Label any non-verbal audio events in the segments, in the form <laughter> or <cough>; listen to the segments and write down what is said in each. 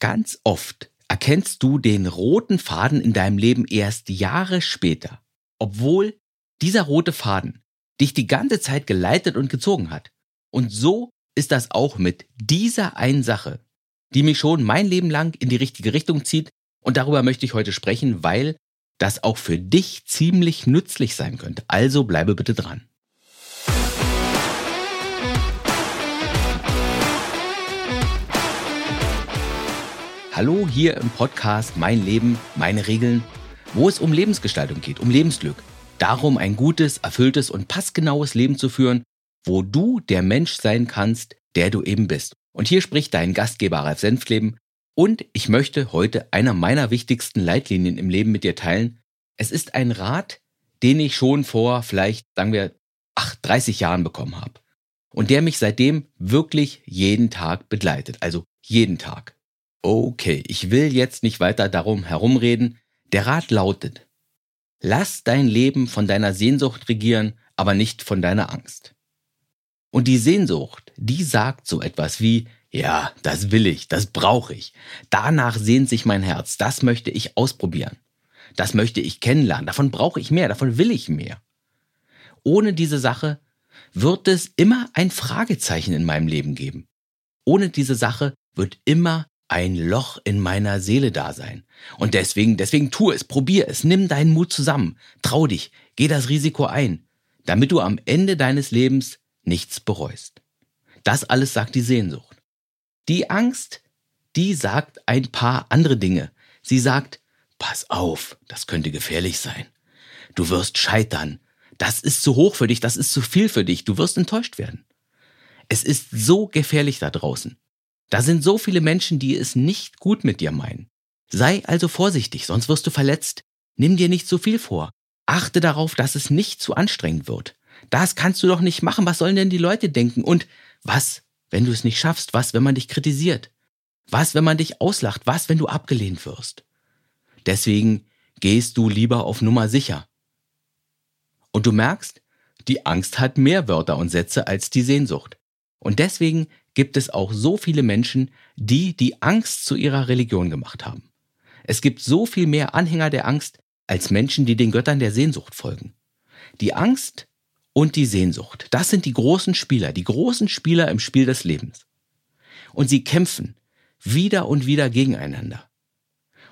Ganz oft erkennst du den roten Faden in deinem Leben erst Jahre später, obwohl dieser rote Faden dich die ganze Zeit geleitet und gezogen hat. Und so ist das auch mit dieser einen Sache, die mich schon mein Leben lang in die richtige Richtung zieht. Und darüber möchte ich heute sprechen, weil das auch für dich ziemlich nützlich sein könnte. Also bleibe bitte dran. Hallo hier im Podcast Mein Leben, meine Regeln, wo es um Lebensgestaltung geht, um Lebensglück. Darum, ein gutes, erfülltes und passgenaues Leben zu führen, wo du der Mensch sein kannst, der du eben bist. Und hier spricht dein Gastgeber Ralf Senfleben und ich möchte heute einer meiner wichtigsten Leitlinien im Leben mit dir teilen. Es ist ein Rat, den ich schon vor vielleicht, sagen wir, ach, 30 Jahren bekommen habe. Und der mich seitdem wirklich jeden Tag begleitet. Also jeden Tag. Okay, ich will jetzt nicht weiter darum herumreden. Der Rat lautet, lass dein Leben von deiner Sehnsucht regieren, aber nicht von deiner Angst. Und die Sehnsucht, die sagt so etwas wie, ja, das will ich, das brauche ich. Danach sehnt sich mein Herz, das möchte ich ausprobieren. Das möchte ich kennenlernen, davon brauche ich mehr, davon will ich mehr. Ohne diese Sache wird es immer ein Fragezeichen in meinem Leben geben. Ohne diese Sache wird immer ein Loch in meiner Seele da sein. Und deswegen, deswegen tu es, probier es, nimm deinen Mut zusammen, trau dich, geh das Risiko ein, damit du am Ende deines Lebens nichts bereust. Das alles sagt die Sehnsucht. Die Angst, die sagt ein paar andere Dinge. Sie sagt, pass auf, das könnte gefährlich sein. Du wirst scheitern. Das ist zu hoch für dich, das ist zu viel für dich, du wirst enttäuscht werden. Es ist so gefährlich da draußen. Da sind so viele Menschen, die es nicht gut mit dir meinen. Sei also vorsichtig, sonst wirst du verletzt. Nimm dir nicht zu viel vor. Achte darauf, dass es nicht zu anstrengend wird. Das kannst du doch nicht machen. Was sollen denn die Leute denken? Und was, wenn du es nicht schaffst? Was, wenn man dich kritisiert? Was, wenn man dich auslacht? Was, wenn du abgelehnt wirst? Deswegen gehst du lieber auf Nummer sicher. Und du merkst, die Angst hat mehr Wörter und Sätze als die Sehnsucht. Und deswegen gibt es auch so viele Menschen, die die Angst zu ihrer Religion gemacht haben. Es gibt so viel mehr Anhänger der Angst als Menschen, die den Göttern der Sehnsucht folgen. Die Angst und die Sehnsucht, das sind die großen Spieler, die großen Spieler im Spiel des Lebens. Und sie kämpfen wieder und wieder gegeneinander.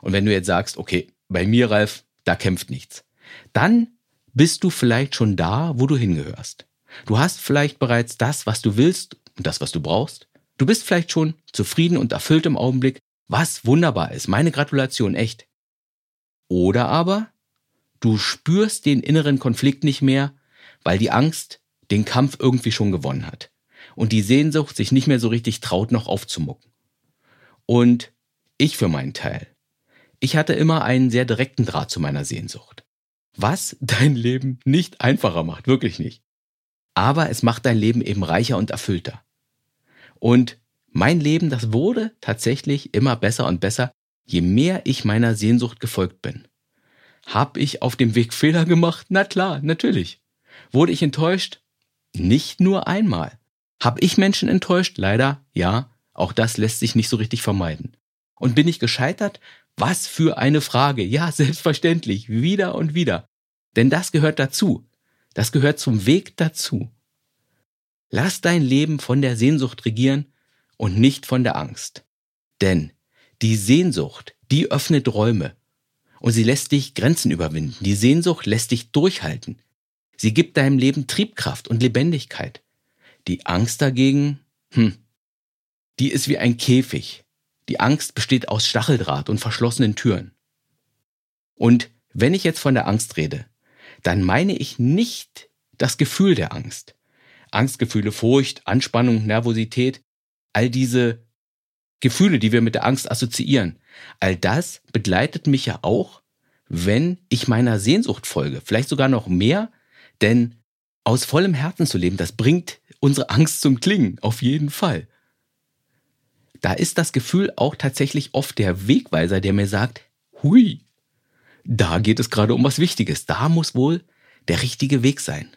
Und wenn du jetzt sagst, okay, bei mir, Ralf, da kämpft nichts, dann bist du vielleicht schon da, wo du hingehörst. Du hast vielleicht bereits das, was du willst und das, was du brauchst. Du bist vielleicht schon zufrieden und erfüllt im Augenblick, was wunderbar ist. Meine Gratulation, echt. Oder aber du spürst den inneren Konflikt nicht mehr, weil die Angst den Kampf irgendwie schon gewonnen hat und die Sehnsucht sich nicht mehr so richtig traut, noch aufzumucken. Und ich für meinen Teil, ich hatte immer einen sehr direkten Draht zu meiner Sehnsucht. Was dein Leben nicht einfacher macht, wirklich nicht aber es macht dein Leben eben reicher und erfüllter. Und mein Leben, das wurde tatsächlich immer besser und besser, je mehr ich meiner Sehnsucht gefolgt bin. Hab ich auf dem Weg Fehler gemacht? Na klar, natürlich. Wurde ich enttäuscht? Nicht nur einmal. Hab ich Menschen enttäuscht? Leider, ja. Auch das lässt sich nicht so richtig vermeiden. Und bin ich gescheitert? Was für eine Frage. Ja, <laughs> selbstverständlich. Wieder und wieder. Denn das gehört dazu. Das gehört zum Weg dazu. Lass dein Leben von der Sehnsucht regieren und nicht von der Angst. Denn die Sehnsucht, die öffnet Räume und sie lässt dich Grenzen überwinden. Die Sehnsucht lässt dich durchhalten. Sie gibt deinem Leben Triebkraft und Lebendigkeit. Die Angst dagegen, hm, die ist wie ein Käfig. Die Angst besteht aus Stacheldraht und verschlossenen Türen. Und wenn ich jetzt von der Angst rede, dann meine ich nicht das Gefühl der Angst. Angstgefühle, Furcht, Anspannung, Nervosität, all diese Gefühle, die wir mit der Angst assoziieren, all das begleitet mich ja auch, wenn ich meiner Sehnsucht folge, vielleicht sogar noch mehr, denn aus vollem Herzen zu leben, das bringt unsere Angst zum Klingen, auf jeden Fall. Da ist das Gefühl auch tatsächlich oft der Wegweiser, der mir sagt, hui, da geht es gerade um was Wichtiges. Da muss wohl der richtige Weg sein.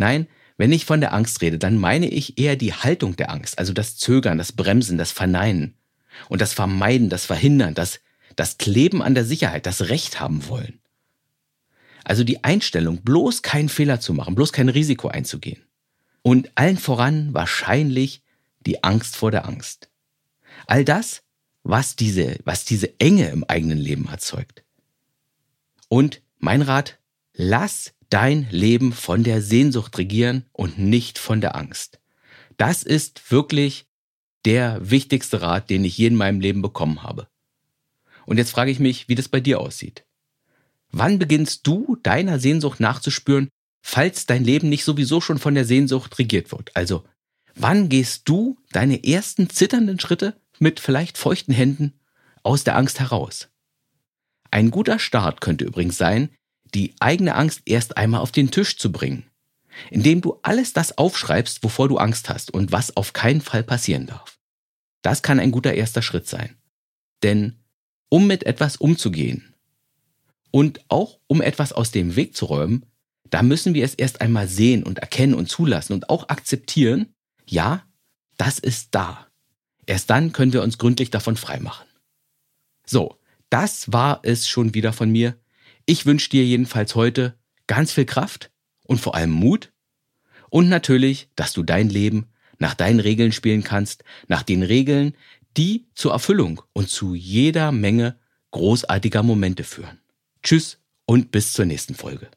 Nein, wenn ich von der Angst rede, dann meine ich eher die Haltung der Angst, also das Zögern, das Bremsen, das Verneinen. und das Vermeiden, das Verhindern, das, das Kleben an der Sicherheit, das Recht haben wollen. Also die Einstellung, bloß keinen Fehler zu machen, bloß kein Risiko einzugehen. Und allen voran wahrscheinlich die Angst vor der Angst. All das, was diese, was diese Enge im eigenen Leben erzeugt. Und mein Rat, lass dein Leben von der Sehnsucht regieren und nicht von der Angst. Das ist wirklich der wichtigste Rat, den ich je in meinem Leben bekommen habe. Und jetzt frage ich mich, wie das bei dir aussieht. Wann beginnst du deiner Sehnsucht nachzuspüren, falls dein Leben nicht sowieso schon von der Sehnsucht regiert wird? Also, wann gehst du deine ersten zitternden Schritte mit vielleicht feuchten Händen aus der Angst heraus? Ein guter Start könnte übrigens sein, die eigene Angst erst einmal auf den Tisch zu bringen, indem du alles das aufschreibst, wovor du Angst hast und was auf keinen Fall passieren darf. Das kann ein guter erster Schritt sein. Denn um mit etwas umzugehen und auch um etwas aus dem Weg zu räumen, da müssen wir es erst einmal sehen und erkennen und zulassen und auch akzeptieren, ja, das ist da. Erst dann können wir uns gründlich davon freimachen. So, das war es schon wieder von mir. Ich wünsche dir jedenfalls heute ganz viel Kraft und vor allem Mut und natürlich, dass du dein Leben nach deinen Regeln spielen kannst, nach den Regeln, die zur Erfüllung und zu jeder Menge großartiger Momente führen. Tschüss und bis zur nächsten Folge.